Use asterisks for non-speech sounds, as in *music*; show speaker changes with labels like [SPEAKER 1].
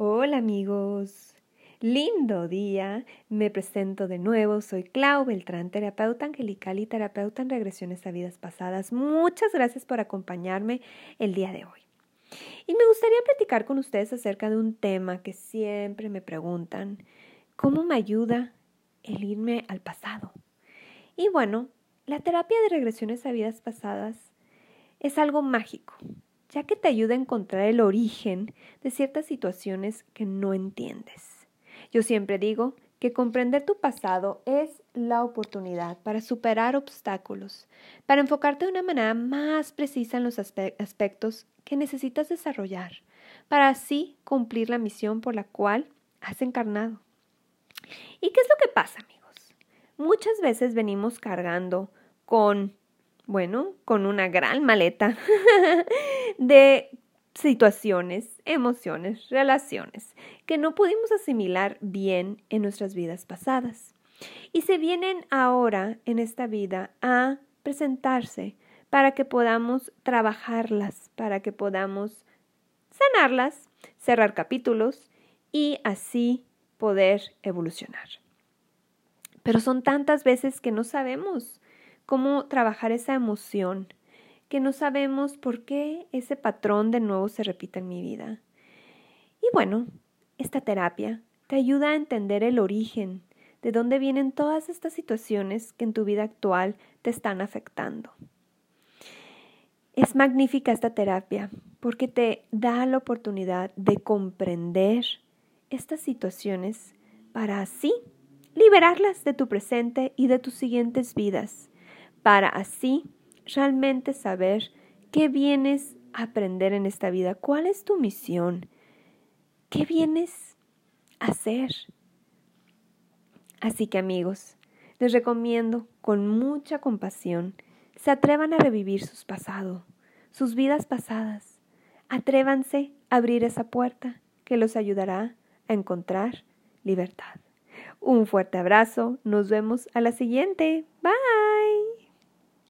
[SPEAKER 1] Hola amigos, lindo día. Me presento de nuevo. Soy Clau Beltrán, terapeuta angelical y terapeuta en regresiones a vidas pasadas. Muchas gracias por acompañarme el día de hoy. Y me gustaría platicar con ustedes acerca de un tema que siempre me preguntan. ¿Cómo me ayuda el irme al pasado? Y bueno, la terapia de regresiones a vidas pasadas es algo mágico ya que te ayuda a encontrar el origen de ciertas situaciones que no entiendes. Yo siempre digo que comprender tu pasado es la oportunidad para superar obstáculos, para enfocarte de una manera más precisa en los aspectos que necesitas desarrollar, para así cumplir la misión por la cual has encarnado. ¿Y qué es lo que pasa, amigos? Muchas veces venimos cargando con bueno, con una gran maleta *laughs* de situaciones, emociones, relaciones que no pudimos asimilar bien en nuestras vidas pasadas. Y se vienen ahora en esta vida a presentarse para que podamos trabajarlas, para que podamos sanarlas, cerrar capítulos y así poder evolucionar. Pero son tantas veces que no sabemos cómo trabajar esa emoción, que no sabemos por qué ese patrón de nuevo se repite en mi vida. Y bueno, esta terapia te ayuda a entender el origen, de dónde vienen todas estas situaciones que en tu vida actual te están afectando. Es magnífica esta terapia porque te da la oportunidad de comprender estas situaciones para así liberarlas de tu presente y de tus siguientes vidas para así realmente saber qué vienes a aprender en esta vida, cuál es tu misión, qué vienes a hacer. Así que amigos, les recomiendo con mucha compasión se atrevan a revivir sus pasados, sus vidas pasadas. Atrévanse a abrir esa puerta que los ayudará a encontrar libertad. Un fuerte abrazo, nos vemos a la siguiente. Bye.